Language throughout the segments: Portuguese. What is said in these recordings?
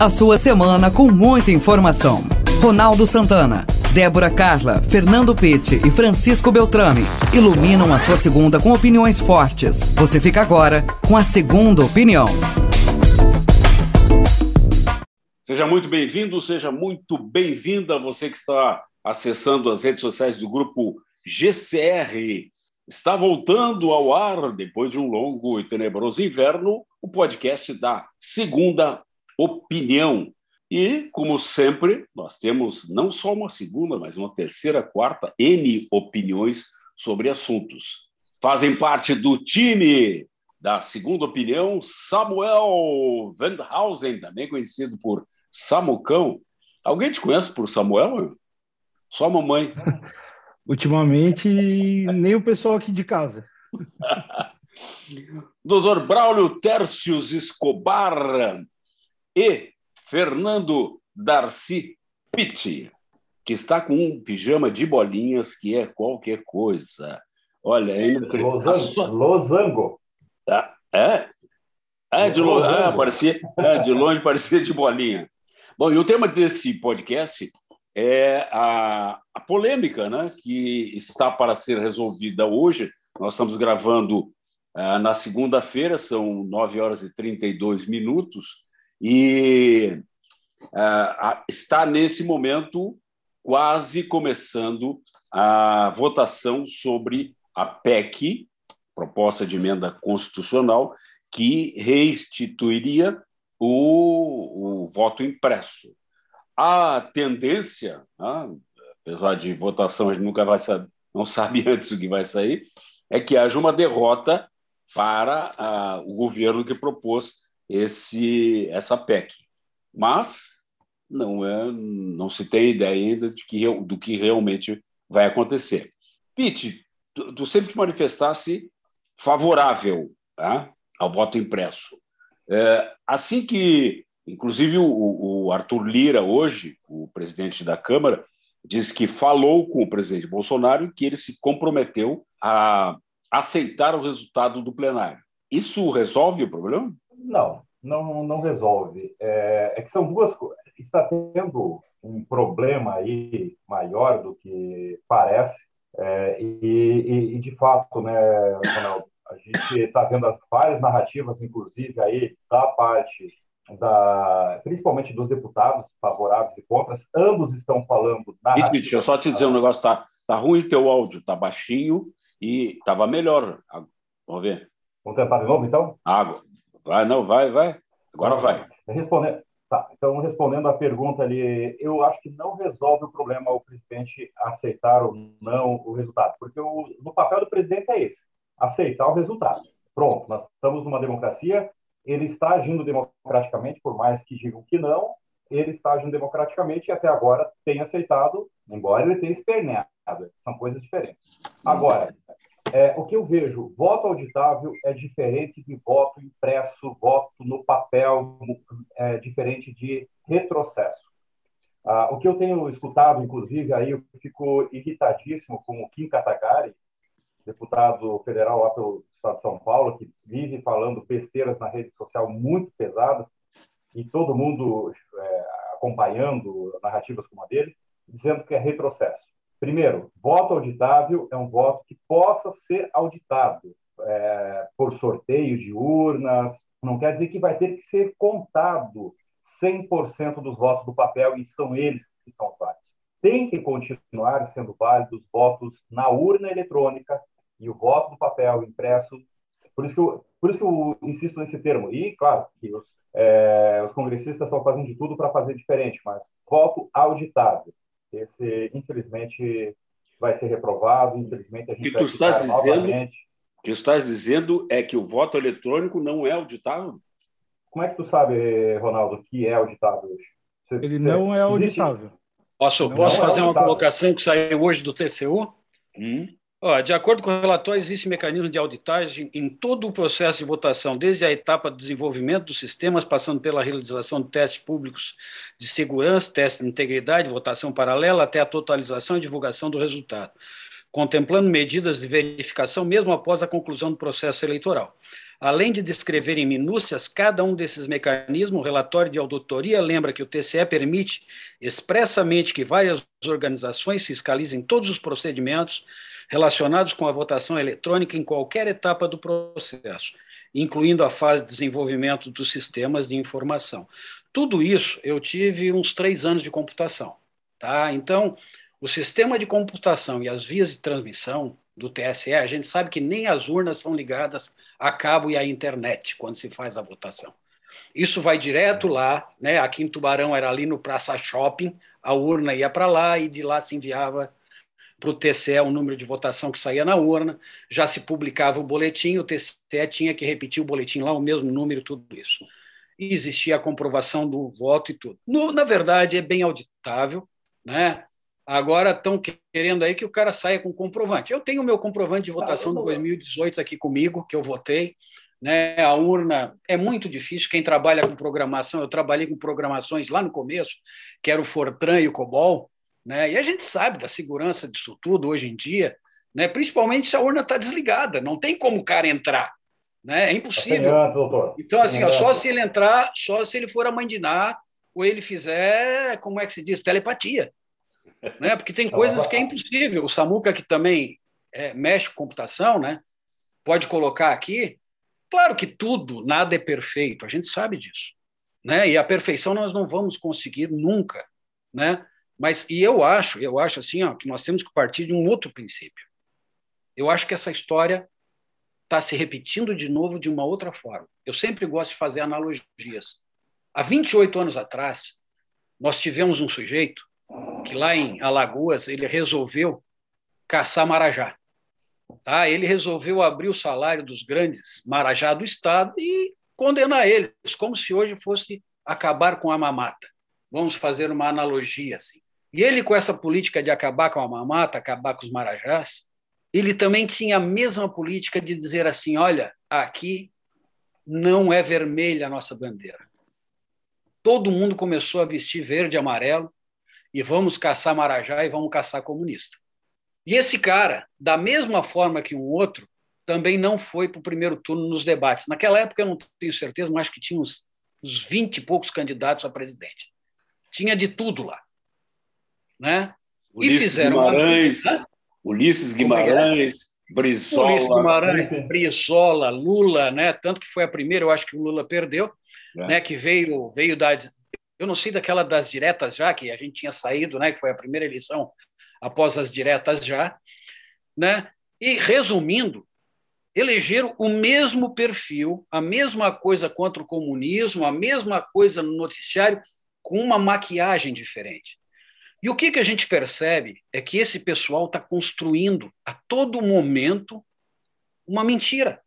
A sua semana com muita informação. Ronaldo Santana, Débora Carla, Fernando Pitti e Francisco Beltrame iluminam a sua segunda com opiniões fortes. Você fica agora com a segunda opinião. Seja muito bem-vindo, seja muito bem-vinda você que está acessando as redes sociais do grupo GCR. Está voltando ao ar, depois de um longo e tenebroso inverno, o podcast da Segunda opinião. E, como sempre, nós temos não só uma segunda, mas uma terceira, quarta, N opiniões sobre assuntos. Fazem parte do time da segunda opinião Samuel Wendhausen, também conhecido por Samucão. Alguém te conhece por Samuel? Só a mamãe. Ultimamente, nem o pessoal aqui de casa. Doutor Braulio Tércios Escobar, e Fernando Darcy Pitti, que está com um pijama de bolinhas que é qualquer coisa. Olha, é Losango. Losango. Ah, é? É, de, longe, ah, parecia, é, de longe parecia de bolinha. Bom, e o tema desse podcast é a, a polêmica né, que está para ser resolvida hoje. Nós estamos gravando ah, na segunda-feira, são 9 horas e 32 minutos, e uh, está nesse momento quase começando a votação sobre a PEC, proposta de emenda constitucional, que restituiria o, o voto impresso. A tendência, né, apesar de votação a gente nunca vai saber, não sabe antes o que vai sair, é que haja uma derrota para uh, o governo que propôs esse essa PEC. Mas não é, não se tem ideia ainda de que, do que realmente vai acontecer. Pete, tu, tu sempre te manifestasse favorável tá, ao voto impresso. É, assim que, inclusive, o, o Arthur Lira, hoje, o presidente da Câmara, diz que falou com o presidente Bolsonaro e que ele se comprometeu a aceitar o resultado do plenário. Isso resolve o problema? Não, não, não resolve. É, é que são duas coisas. Está tendo um problema aí maior do que parece, é, e, e, e, de fato, né, Ronaldo, a gente está vendo as várias narrativas, inclusive aí da parte da, principalmente dos deputados favoráveis e contras, ambos estão falando. E, deixa eu só te dizer um negócio, tá, tá ruim o teu áudio, tá baixinho e estava melhor. Vamos ver. Vamos tentar de novo, então? Água. Vai, não, vai, vai. Agora vai. Respondendo, tá, então, respondendo à pergunta ali, eu acho que não resolve o problema o presidente aceitar ou não o resultado, porque o, no papel do presidente é esse, aceitar o resultado. Pronto, nós estamos numa democracia, ele está agindo democraticamente, por mais que digam que não, ele está agindo democraticamente e até agora tem aceitado, embora ele tenha esperneado. São coisas diferentes. Agora, é, o que eu vejo, voto auditável é diferente de voto impresso, voto no papel, é diferente de retrocesso. Ah, o que eu tenho escutado, inclusive, aí eu fico irritadíssimo com o Kim Katagari, deputado federal lá pelo Estado de São Paulo, que vive falando besteiras na rede social muito pesadas, e todo mundo é, acompanhando narrativas como a dele, dizendo que é retrocesso. Primeiro, voto auditável é um voto que possa ser auditado é, por sorteio de urnas. Não quer dizer que vai ter que ser contado 100% dos votos do papel e são eles que são válidos. Tem que continuar sendo válidos votos na urna eletrônica e o voto do papel impresso. Por isso que eu, por isso que eu insisto nesse termo. E, claro, que os, é, os congressistas estão fazendo de tudo para fazer diferente, mas voto auditável. Esse, infelizmente, vai ser reprovado. Infelizmente, a gente que vai tu estás dizendo, novamente. O que tu estás dizendo é que o voto eletrônico não é auditável? Como é que tu sabe, Ronaldo, que é auditável hoje? Você, Ele você, não é auditável. Existe... Posso, posso é fazer é uma colocação que saiu hoje do TCU? Hum? De acordo com o relatório, existe mecanismo de auditagem em todo o processo de votação, desde a etapa do desenvolvimento dos sistemas, passando pela realização de testes públicos de segurança, testes de integridade, votação paralela, até a totalização e divulgação do resultado, contemplando medidas de verificação mesmo após a conclusão do processo eleitoral. Além de descrever em minúcias cada um desses mecanismos, o relatório de auditoria lembra que o TCE permite expressamente que várias organizações fiscalizem todos os procedimentos relacionados com a votação eletrônica em qualquer etapa do processo, incluindo a fase de desenvolvimento dos sistemas de informação. Tudo isso eu tive uns três anos de computação. Tá? Então, o sistema de computação e as vias de transmissão do TSE, a gente sabe que nem as urnas são ligadas a cabo e à internet quando se faz a votação. Isso vai direto lá, né? Aqui em Tubarão era ali no Praça Shopping, a urna ia para lá e de lá se enviava para o TCE o número de votação que saía na urna, já se publicava o boletim, o TCE tinha que repetir o boletim lá, o mesmo número, tudo isso. E existia a comprovação do voto e tudo. No, na verdade, é bem auditável, né? Agora estão querendo aí que o cara saia com comprovante. Eu tenho o meu comprovante de votação de 2018 aqui comigo, que eu votei. Né? A urna é muito difícil. Quem trabalha com programação, eu trabalhei com programações lá no começo, que era o Fortran e o COBOL. Né? E a gente sabe da segurança disso tudo hoje em dia, né? principalmente se a urna está desligada. Não tem como o cara entrar. Né? É impossível. Então, assim, ó, só se ele entrar, só se ele for a Ná, ou ele fizer, como é que se diz, telepatia né? Porque tem coisas que é impossível. O Samuca, que também é, mexe com computação, né? pode colocar aqui. Claro que tudo, nada é perfeito, a gente sabe disso. Né? E a perfeição nós não vamos conseguir nunca. Né? Mas, e eu acho, eu acho assim, ó, que nós temos que partir de um outro princípio. Eu acho que essa história está se repetindo de novo de uma outra forma. Eu sempre gosto de fazer analogias. Há 28 anos atrás, nós tivemos um sujeito que lá em Alagoas ele resolveu caçar marajá. Tá? Ele resolveu abrir o salário dos grandes marajá do Estado e condenar eles, como se hoje fosse acabar com a mamata. Vamos fazer uma analogia assim. E ele, com essa política de acabar com a mamata, acabar com os marajás, ele também tinha a mesma política de dizer assim: olha, aqui não é vermelha a nossa bandeira. Todo mundo começou a vestir verde e amarelo, e vamos caçar Marajá e vamos caçar comunista. E esse cara, da mesma forma que um outro, também não foi para o primeiro turno nos debates. Naquela época eu não tenho certeza, mas acho que tinha uns, uns 20 e poucos candidatos a presidente. Tinha de tudo lá. Né? Ulisses e fizeram Guimarães, uma... Ulisses Guimarães, Brizola. Ulisses Guimarães, Brizola, Lula, né? Tanto que foi a primeira, eu acho que o Lula perdeu, é. né? Que veio, veio da, eu não sei daquela das diretas já, que a gente tinha saído, né, que foi a primeira eleição após as diretas já, né? E resumindo, elegeram o mesmo perfil, a mesma coisa contra o comunismo, a mesma coisa no noticiário, com uma maquiagem diferente. E o que, que a gente percebe é que esse pessoal está construindo a todo momento uma mentira.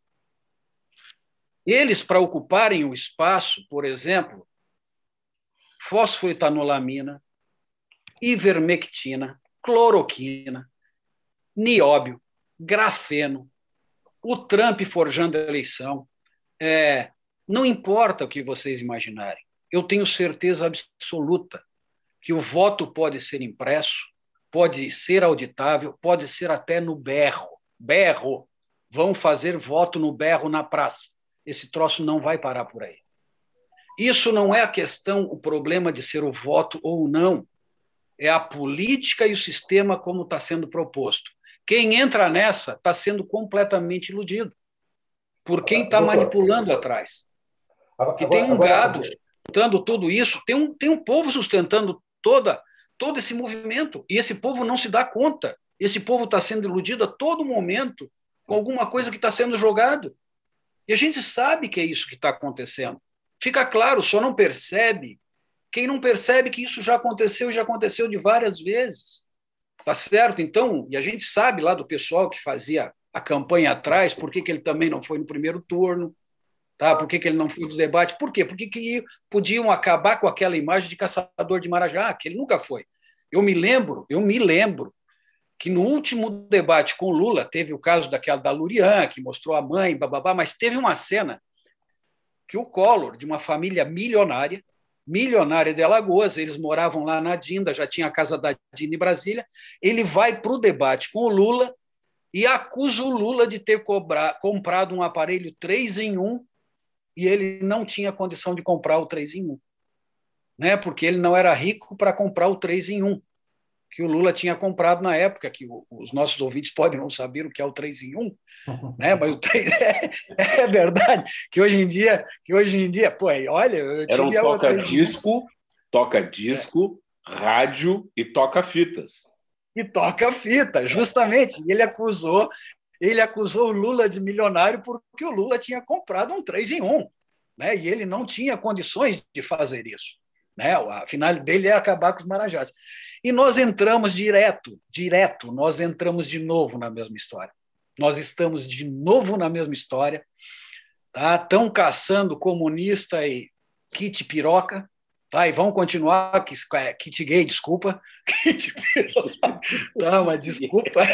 Eles, para ocuparem o espaço, por exemplo, fosfoetanolamina, ivermectina, cloroquina, nióbio, grafeno, o Trump forjando a eleição. É, não importa o que vocês imaginarem, eu tenho certeza absoluta que o voto pode ser impresso, pode ser auditável, pode ser até no berro. Berro. Vão fazer voto no berro na praça. Esse troço não vai parar por aí. Isso não é a questão, o problema de ser o voto ou não. É a política e o sistema como está sendo proposto. Quem entra nessa está sendo completamente iludido por quem está manipulando atrás. Que tem um gado sustentando tudo isso, tem um, tem um povo sustentando toda, todo esse movimento, e esse povo não se dá conta. Esse povo está sendo iludido a todo momento com alguma coisa que está sendo jogado. E a gente sabe que é isso que está acontecendo. Fica claro, só não percebe quem não percebe que isso já aconteceu e já aconteceu de várias vezes. Tá certo? Então, e a gente sabe lá do pessoal que fazia a campanha atrás, por que, que ele também não foi no primeiro turno, tá? por que, que ele não foi nos debates, por quê? Porque que podiam acabar com aquela imagem de caçador de Marajá, que ele nunca foi. Eu me lembro, eu me lembro que no último debate com Lula teve o caso daquela da Lurian, que mostrou a mãe, bababá, mas teve uma cena que o Collor, de uma família milionária, milionária de Alagoas, eles moravam lá na Dinda, já tinha a casa da Dinda em Brasília, ele vai para o debate com o Lula e acusa o Lula de ter cobrar, comprado um aparelho 3 em 1 e ele não tinha condição de comprar o 3 em 1. Né? Porque ele não era rico para comprar o 3 em 1 que o Lula tinha comprado na época, que os nossos ouvintes podem não saber o que é o 3 em 1, né? mas o 3 é, é verdade, que hoje em dia, que hoje em dia, pô, olha, eu Era um toca-disco, toca-disco, é. rádio e toca-fitas. E toca-fita, justamente. E ele acusou, ele acusou o Lula de milionário porque o Lula tinha comprado um 3 em 1, né? E ele não tinha condições de fazer isso. Né? A final dele é acabar com os marajás. E nós entramos direto, direto, nós entramos de novo na mesma história. Nós estamos de novo na mesma história. Tá? Estão caçando comunista e kit piroca. Tá? E vão continuar, é, kit gay, desculpa. Kit piroca. Não, mas desculpa.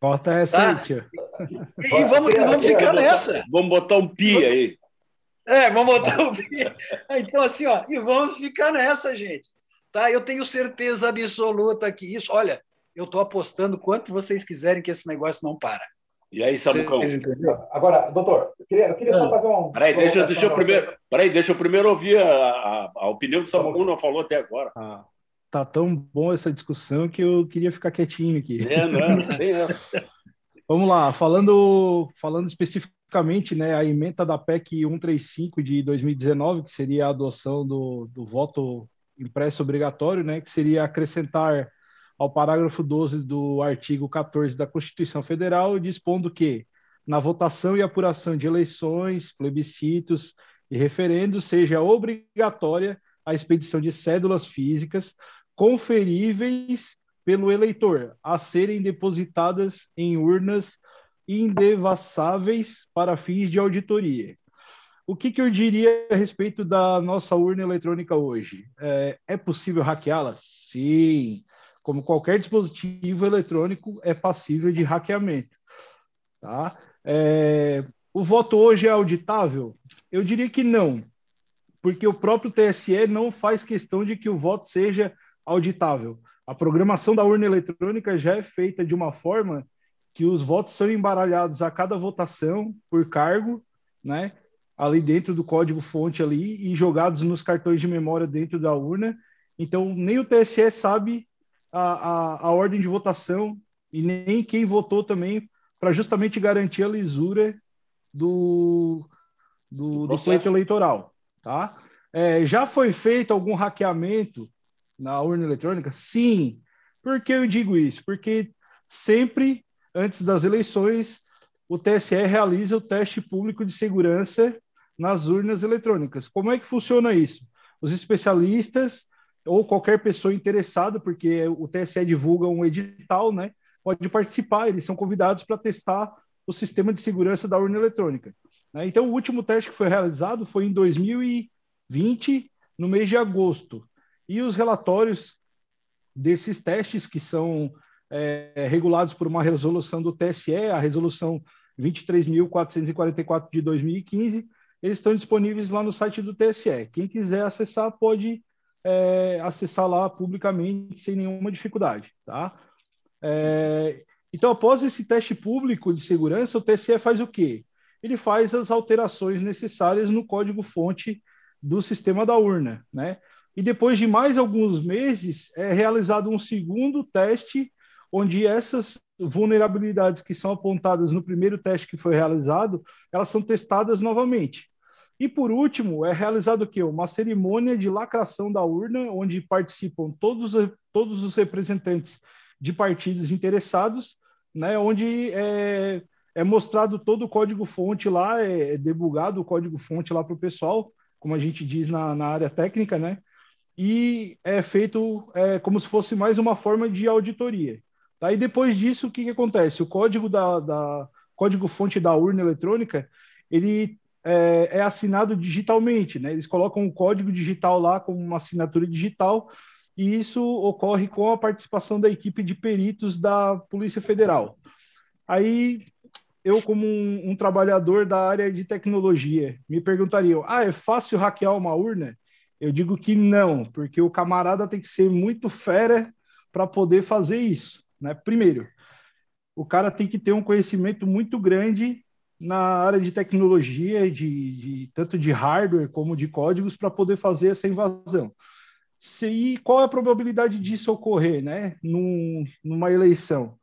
Corta essa tá? aí, tio. E, e vamos, vamos ficar nessa. Vamos botar um pi aí. É, vamos botar um pi. Então, assim, ó, e vamos ficar nessa, gente. Tá? Eu tenho certeza absoluta que isso. Olha, eu estou apostando quanto vocês quiserem que esse negócio não para. E aí, Samucão? Agora, doutor, eu queria, eu queria só ah. fazer um. Peraí, deixa, deixa, eu primeiro, peraí, deixa eu primeiro ouvir a, a, a opinião que o Samucão não falou até agora. Ah, tá tão bom essa discussão que eu queria ficar quietinho aqui. É, não, tem essa. Vamos lá, falando, falando especificamente, né, a emenda da PEC 135 de 2019, que seria a adoção do, do voto impresso obrigatório, né, que seria acrescentar ao parágrafo 12 do artigo 14 da Constituição Federal, dispondo que, na votação e apuração de eleições, plebiscitos e referendos, seja obrigatória a expedição de cédulas físicas conferíveis pelo eleitor, a serem depositadas em urnas indevassáveis para fins de auditoria. O que, que eu diria a respeito da nossa urna eletrônica hoje? É, é possível hackeá-la? Sim. Como qualquer dispositivo eletrônico, é passível de hackeamento. Tá? É, o voto hoje é auditável? Eu diria que não, porque o próprio TSE não faz questão de que o voto seja auditável. A programação da urna eletrônica já é feita de uma forma que os votos são embaralhados a cada votação por cargo, né? Ali dentro do código-fonte ali e jogados nos cartões de memória dentro da urna. Então, nem o TSE sabe a, a, a ordem de votação e nem quem votou também para justamente garantir a lisura do, do, do pleito eleitoral. Tá? É, já foi feito algum hackeamento na urna eletrônica? Sim. Por que eu digo isso? Porque sempre, antes das eleições, o TSE realiza o teste público de segurança nas urnas eletrônicas. Como é que funciona isso? Os especialistas ou qualquer pessoa interessada, porque o TSE divulga um edital, né, pode participar, eles são convidados para testar o sistema de segurança da urna eletrônica. Né? Então, o último teste que foi realizado foi em 2020, no mês de agosto. E os relatórios desses testes, que são é, regulados por uma resolução do TSE, a resolução 23.444 de 2015, eles estão disponíveis lá no site do TSE. Quem quiser acessar pode é, acessar lá publicamente sem nenhuma dificuldade, tá? É, então, após esse teste público de segurança, o TSE faz o quê? Ele faz as alterações necessárias no código-fonte do sistema da urna, né? E depois de mais alguns meses, é realizado um segundo teste, onde essas vulnerabilidades que são apontadas no primeiro teste que foi realizado, elas são testadas novamente. E por último, é realizado o quê? Uma cerimônia de lacração da urna, onde participam todos, todos os representantes de partidos interessados, né, onde é, é mostrado todo o código-fonte lá, é, é debugado o código-fonte lá para o pessoal, como a gente diz na, na área técnica, né? E é feito é, como se fosse mais uma forma de auditoria. Aí depois disso, o que, que acontece? O código da, da código-fonte da urna eletrônica, ele é, é, assinado digitalmente, né? Eles colocam o código digital lá como uma assinatura digital e isso ocorre com a participação da equipe de peritos da Polícia Federal. Aí eu, como um, um trabalhador da área de tecnologia, me perguntariam: ah, é fácil hackear uma urna? Eu digo que não, porque o camarada tem que ser muito fera para poder fazer isso, né? Primeiro, o cara tem que ter um conhecimento muito grande na área de tecnologia, de, de tanto de hardware como de códigos, para poder fazer essa invasão. Se, e qual é a probabilidade disso ocorrer, né, num, numa eleição?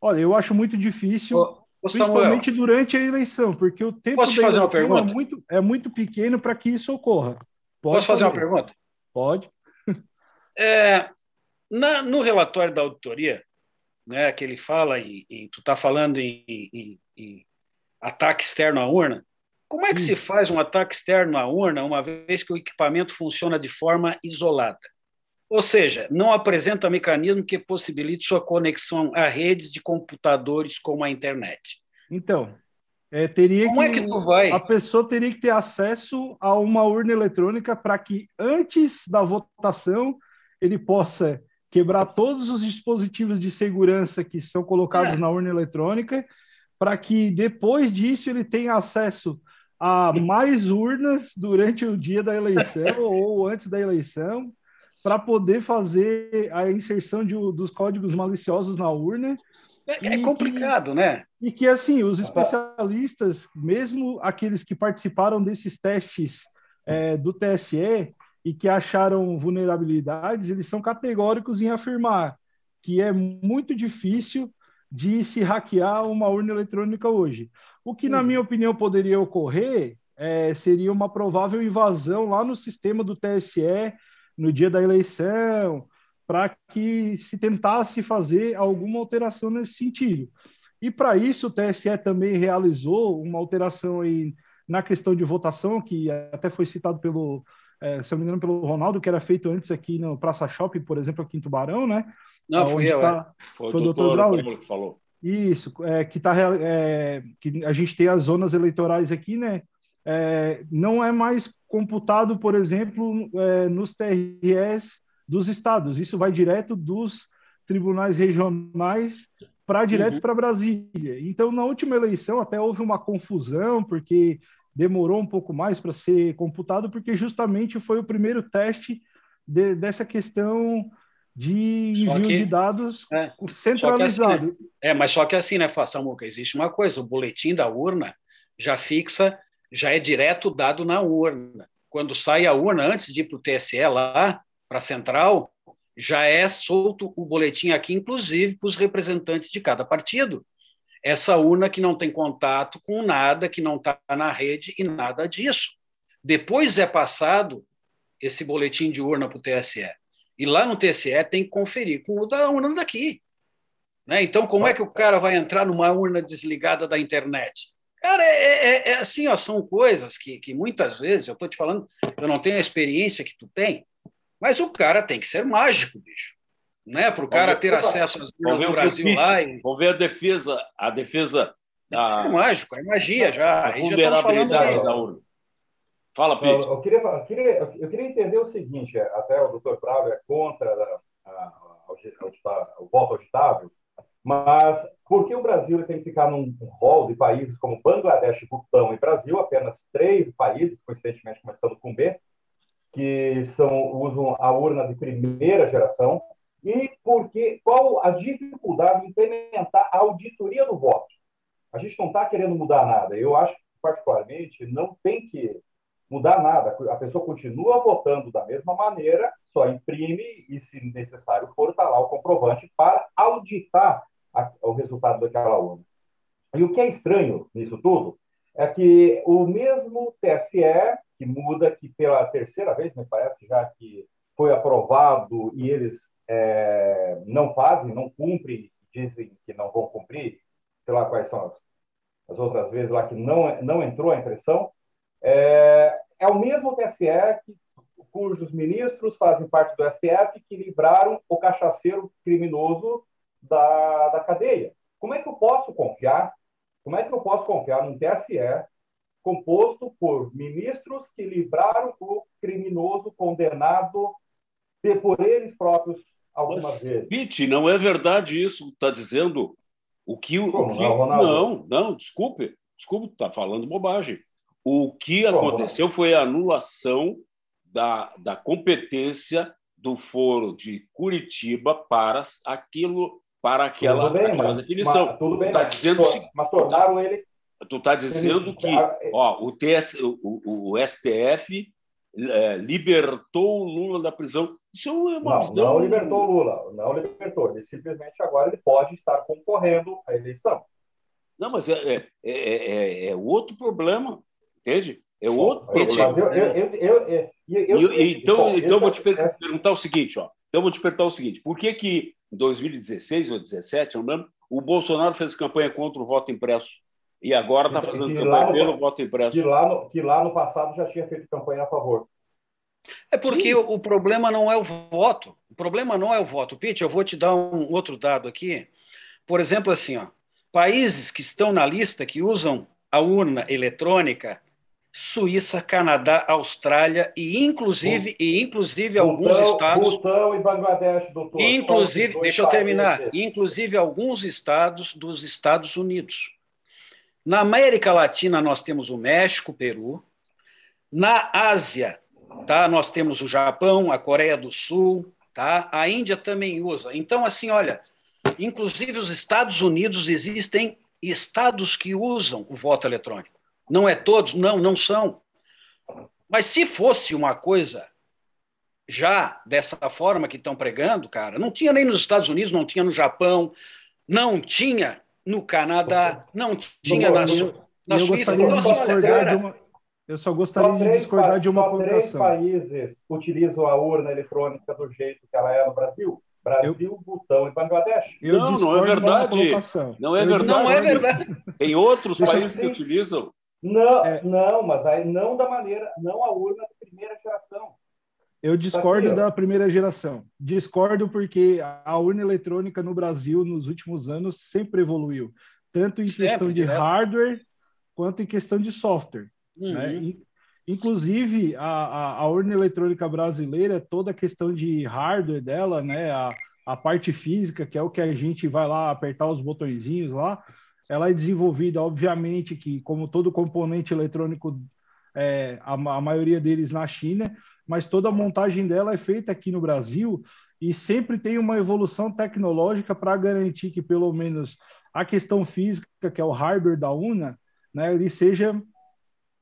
Olha, eu acho muito difícil, ô, ô principalmente Samuel, durante a eleição, porque o tempo da eleição é muito, é muito pequeno para que isso ocorra. Pode posso fazer, fazer uma pergunta? Pode. É, na, no relatório da auditoria, né, que ele fala, em, em tu está falando em, em, em, ataque externo à urna, como é que se faz um ataque externo à urna uma vez que o equipamento funciona de forma isolada? Ou seja, não apresenta mecanismo que possibilite sua conexão a redes de computadores como a internet. Então, é, teria Como que, é que tu vai? A pessoa teria que ter acesso a uma urna eletrônica para que antes da votação ele possa quebrar todos os dispositivos de segurança que são colocados é. na urna eletrônica, para que depois disso ele tenha acesso a mais urnas durante o dia da eleição ou antes da eleição, para poder fazer a inserção de, dos códigos maliciosos na urna é, é complicado, que, né? E que, assim, os especialistas, mesmo aqueles que participaram desses testes é, do TSE e que acharam vulnerabilidades, eles são categóricos em afirmar que é muito difícil de se hackear uma urna eletrônica hoje. O que, na uhum. minha opinião, poderia ocorrer é, seria uma provável invasão lá no sistema do TSE no dia da eleição, para que se tentasse fazer alguma alteração nesse sentido. E para isso o TSE também realizou uma alteração aí na questão de votação, que até foi citado pelo, é, se eu não me engano, pelo Ronaldo, que era feito antes aqui no Praça Shopping, por exemplo, aqui em Tubarão, né? Não, fui eu, tá, é. foi, foi o doutor Braulio que falou. Isso, é, que, tá, é, que a gente tem as zonas eleitorais aqui, né? É, não é mais computado, por exemplo, é, nos TRS dos estados. Isso vai direto dos tribunais regionais para direto uhum. para Brasília. Então, na última eleição, até houve uma confusão, porque demorou um pouco mais para ser computado, porque justamente foi o primeiro teste de, dessa questão de envio que, de dados é, centralizado. Assim, né? É, mas só que assim, né, Samuca, existe uma coisa, o boletim da urna já fixa, já é direto dado na urna. Quando sai a urna, antes de ir para o TSE lá, para a central, já é solto o boletim aqui, inclusive para os representantes de cada partido. Essa urna que não tem contato com nada, que não está na rede e nada disso. Depois é passado esse boletim de urna para o TSE. E lá no TSE tem que conferir com o da urna daqui. Né? Então, como é que o cara vai entrar numa urna desligada da internet? Cara, é, é, é assim, ó, são coisas que, que muitas vezes, eu estou te falando, eu não tenho a experiência que tu tem, mas o cara tem que ser mágico, bicho. Né? Para o cara ter acesso às urnas do Brasil lá. E... Vamos ver a defesa, a defesa da. É mágico, é magia já. A vulnerabilidade da urna. Fala, Pedro. Eu, eu, queria, eu, queria, eu queria entender o seguinte: até o doutor Prado é contra a, a, a, o voto auditável, mas por que o Brasil tem que ficar num rol de países como Bangladesh, Butão e Brasil, apenas três países, coincidentemente começando com B, que são, usam a urna de primeira geração, e porque qual a dificuldade de implementar a auditoria do voto. A gente não está querendo mudar nada. Eu acho particularmente, não tem que mudar nada. A pessoa continua votando da mesma maneira, só imprime e, se necessário for, está lá o comprovante para auditar a, o resultado daquela urna. E o que é estranho nisso tudo é que o mesmo TSE que muda, que pela terceira vez, me parece, já que foi aprovado e eles é, não fazem, não cumprem, dizem que não vão cumprir, sei lá quais são as, as outras vezes lá que não, não entrou a impressão, é, é o mesmo TSE que, cujos ministros fazem parte do STF que livraram o cachaceiro criminoso da, da cadeia. Como é que eu posso confiar? Como é que eu posso confiar num TSE composto por ministros que livraram o criminoso condenado por eles próprios algumas Mas, vezes. Pete, não é verdade isso está dizendo. O que, o que não, não, não, desculpe, desculpe, está falando bobagem. O que Como, aconteceu foi a anulação da, da competência do foro de Curitiba para aquilo para aquela, bem, aquela mas, definição. Mas, tudo bem, tá mas, dizendo, mas tornaram ele. Tu está dizendo que ó, o, TS, o, o, o STF é, libertou o Lula da prisão. Isso é uma não, visão... não libertou o Lula, não libertou. Ele simplesmente agora ele pode estar concorrendo à eleição. Não, mas é, é, é, é outro problema, entende? É outro problema. Então, então vou te perguntar o seguinte, ó. Então vou te perguntar o seguinte: por que que em 2016 ou 2017, não lembro, o Bolsonaro fez campanha contra o voto impresso e agora está fazendo campanha no, pelo voto impresso? Que lá, no, que lá no passado já tinha feito campanha a favor. É porque o, o problema não é o voto. O problema não é o voto. Pete, eu vou te dar um outro dado aqui. Por exemplo, assim, ó, países que estão na lista que usam a urna eletrônica Suíça, Canadá, Austrália e inclusive e inclusive Butão, alguns estados Butão e Bangladesh, doutor. Inclusive, deixa eu terminar, inclusive alguns estados dos Estados Unidos. Na América Latina nós temos o México, o Peru. Na Ásia, tá? Nós temos o Japão, a Coreia do Sul, tá? A Índia também usa. Então assim, olha, inclusive os Estados Unidos existem estados que usam o voto eletrônico. Não é todos? Não, não são. Mas se fosse uma coisa já dessa forma que estão pregando, cara, não tinha nem nos Estados Unidos, não tinha no Japão, não tinha no Canadá, não tinha na, na eu Suíça. Gostaria de discordar de uma, eu só gostaria só de discordar de uma colocação. Três países utilizam a urna eletrônica do jeito que ela é no Brasil. Brasil, eu, Butão e Bangladesh. Eu não, não é verdade. Não é verdade. Não é verdade. Tem outros países que utilizam. Não, é. não, mas aí não da maneira, não a urna de primeira geração. Eu discordo da primeira geração. Discordo porque a urna eletrônica no Brasil, nos últimos anos, sempre evoluiu, tanto em sempre, questão de né? hardware quanto em questão de software. Uhum. Né? Inclusive, a, a, a, urna eletrônica brasileira, toda a questão de hardware dela, né? a, a parte física, que é o que a gente vai lá apertar os botõezinhos lá, ela é desenvolvida, obviamente, que como todo componente eletrônico, é, a, a maioria deles na China, mas toda a montagem dela é feita aqui no Brasil e sempre tem uma evolução tecnológica para garantir que pelo menos a questão física, que é o hardware da UNA, né, ele seja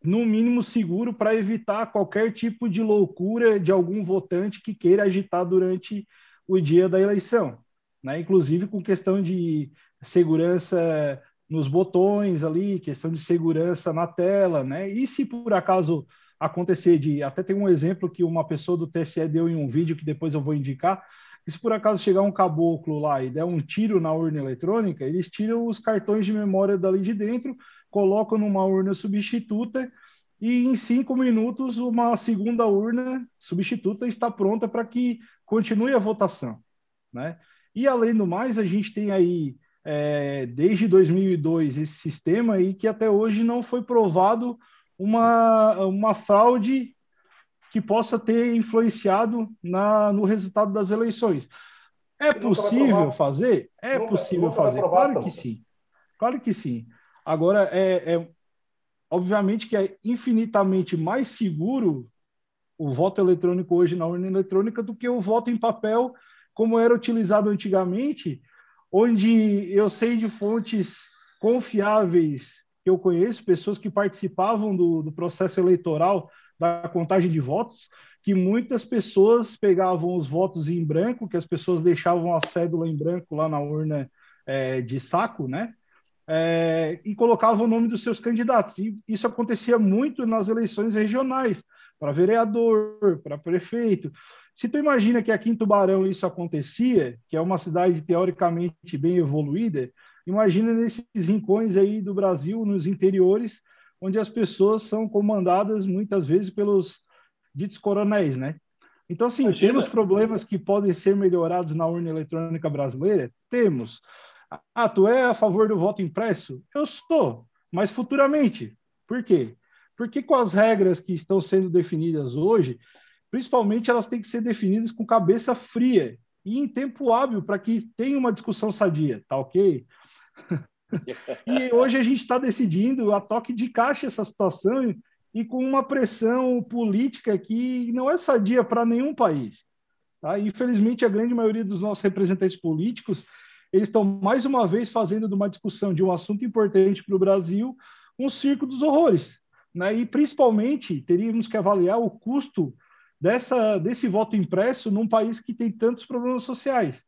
no mínimo seguro para evitar qualquer tipo de loucura de algum votante que queira agitar durante o dia da eleição, né? Inclusive com questão de segurança nos botões ali, questão de segurança na tela, né? E se por acaso acontecer de, até tem um exemplo que uma pessoa do TSE deu em um vídeo que depois eu vou indicar, se por acaso chegar um caboclo lá e der um tiro na urna eletrônica, eles tiram os cartões de memória dali de dentro, colocam numa urna substituta e em cinco minutos uma segunda urna substituta está pronta para que continue a votação, né? E além do mais, a gente tem aí é, desde 2002 esse sistema aí que até hoje não foi provado uma, uma fraude que possa ter influenciado na, no resultado das eleições. É possível fazer? É possível nunca fazer, claro que sim. Claro que sim. Agora, é, é, obviamente que é infinitamente mais seguro o voto eletrônico hoje na urna eletrônica do que o voto em papel, como era utilizado antigamente, onde eu sei de fontes confiáveis que eu conheço, pessoas que participavam do, do processo eleitoral da contagem de votos, que muitas pessoas pegavam os votos em branco, que as pessoas deixavam a cédula em branco lá na urna é, de saco, né? É, e colocavam o nome dos seus candidatos. E isso acontecia muito nas eleições regionais, para vereador, para prefeito. Se tu imagina que aqui em Tubarão isso acontecia, que é uma cidade teoricamente bem evoluída, imagina nesses rincões aí do Brasil, nos interiores, onde as pessoas são comandadas muitas vezes pelos ditos coronéis, né? Então, assim, imagina. temos problemas que podem ser melhorados na urna eletrônica brasileira? Temos. Ah, tu é a favor do voto impresso? Eu sou, mas futuramente. Por quê? Porque com as regras que estão sendo definidas hoje, principalmente elas têm que ser definidas com cabeça fria e em tempo hábil para que tenha uma discussão sadia, tá ok? e hoje a gente está decidindo a toque de caixa essa situação e com uma pressão política que não é sadia para nenhum país. Tá? Infelizmente, a grande maioria dos nossos representantes políticos eles estão mais uma vez fazendo de uma discussão de um assunto importante para o Brasil um circo dos horrores. Né? E, principalmente, teríamos que avaliar o custo dessa, desse voto impresso num país que tem tantos problemas sociais.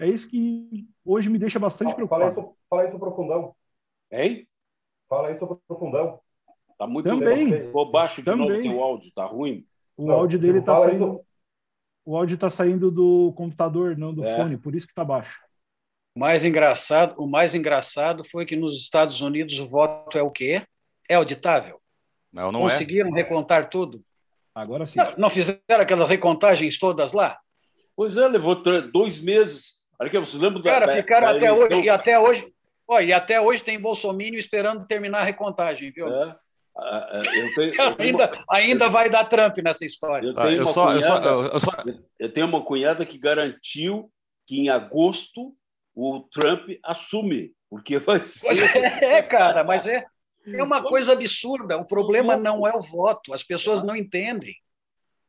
É isso que hoje me deixa bastante preocupado. Fala isso, fala isso profundão. Hein? Fala isso profundão. Tá muito Também. Ficou baixo de Também. novo teu áudio, tá ruim. O Não, áudio dele fala saindo. isso. O áudio está saindo do computador, não do É. fone, por isso que está baixo. O mais engraçado, o mais engraçado foi que nos Estados Unidos o voto é o quê? É auditável. Não, não é. Conseguiram recontar tudo? Agora sim. Não, não fizeram aquelas recontagens todas lá? Pois é, levou dois meses. Olha aqui, vocês lembram da. Cara, da- ficaram da até eleição? hoje, e até hoje, ó, e até hoje tem Bolsonaro esperando terminar a recontagem, viu? É. Ah, ah, Eu tenho, eu tenho uma- Ainda, ainda vai dar Trump nessa história. eu Ah, tenho só, eu, só, cunhada- eu, eu só, eu tenho uma cunhada que garantiu que em agosto o Trump assume, porque vai ser. é, cara, mas é, é uma coisa absurda. O problema não é o voto, as pessoas não entendem.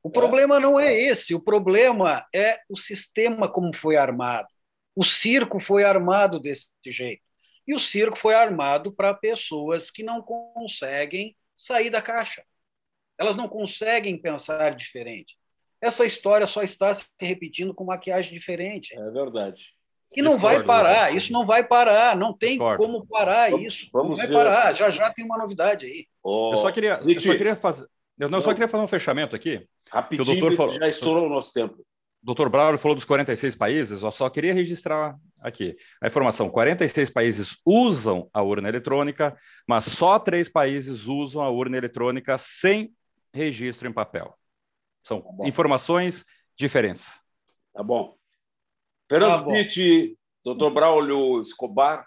O problema não é esse, o problema é o sistema como foi armado. O circo foi armado desse jeito. E o circo foi armado para pessoas que não conseguem sair da caixa. Elas não conseguem pensar diferente. Essa história só está se repetindo com maquiagem diferente. É verdade. E não vai parar, Roberto. isso não vai parar, não tem Discordo. como parar Vamos- isso. vamos não vai ver. parar, já já tem uma novidade aí. Ó, eu só queria, eu só queria fazer. Eu, não, eu só queria fazer um fechamento aqui. rapidinho, que o doutor falou- já estourou o nosso tempo. O Dr. Braulio falou dos 46 países, eu só queria registrar aqui a informação: 46 países usam a urna eletrônica, mas só três países usam a urna eletrônica sem registro em papel. São Tá informações diferentes. Tá bom. Fernando Tá. Pitti, Dr. Braulio Escobar,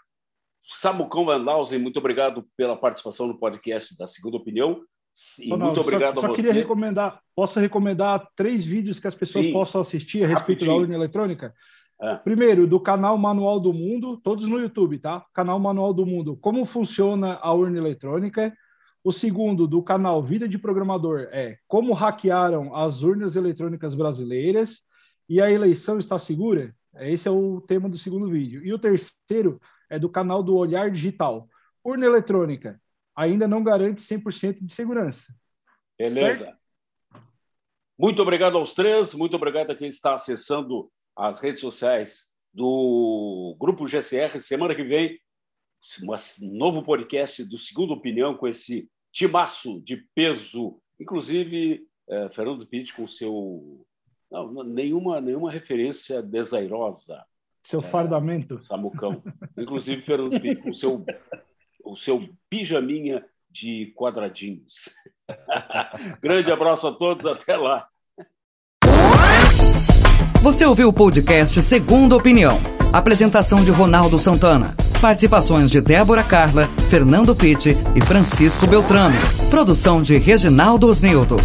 Samucão Van Lausen, muito obrigado pela participação no podcast da Segunda Opinião. E Ronaldo, muito obrigado só, só a queria você. recomendar, posso recomendar três vídeos que as pessoas Sim. possam assistir a respeito Rapidinho. da urna eletrônica? É. Primeiro, do canal Manual do Mundo, todos no YouTube, tá? Canal Manual do Mundo, como funciona a urna eletrônica. O segundo, do canal Vida de Programador, é como hackearam as urnas eletrônicas brasileiras e a eleição está segura? Esse é o tema do segundo vídeo. E o terceiro é do canal do Olhar Digital. Urna eletrônica ainda não garante 100% de segurança. Beleza. Muito obrigado aos três, muito obrigado a quem está acessando as redes sociais do Grupo GCR. Semana que vem, um novo podcast do Segundo Opinião com esse timaço de peso, inclusive eh, Fernando Pitt com seu. Não, nenhuma, nenhuma referência desairosa, Seu fardamento. Samucão. Inclusive Fernando com seu, o seu pijaminha de quadradinhos. Grande abraço a todos, até lá. Você ouviu o podcast Segunda Opinião. Apresentação de Ronaldo Santana. Participações de Débora Carla, Fernando Pitti e Francisco Beltrame. Produção de Reginaldo Osnildo.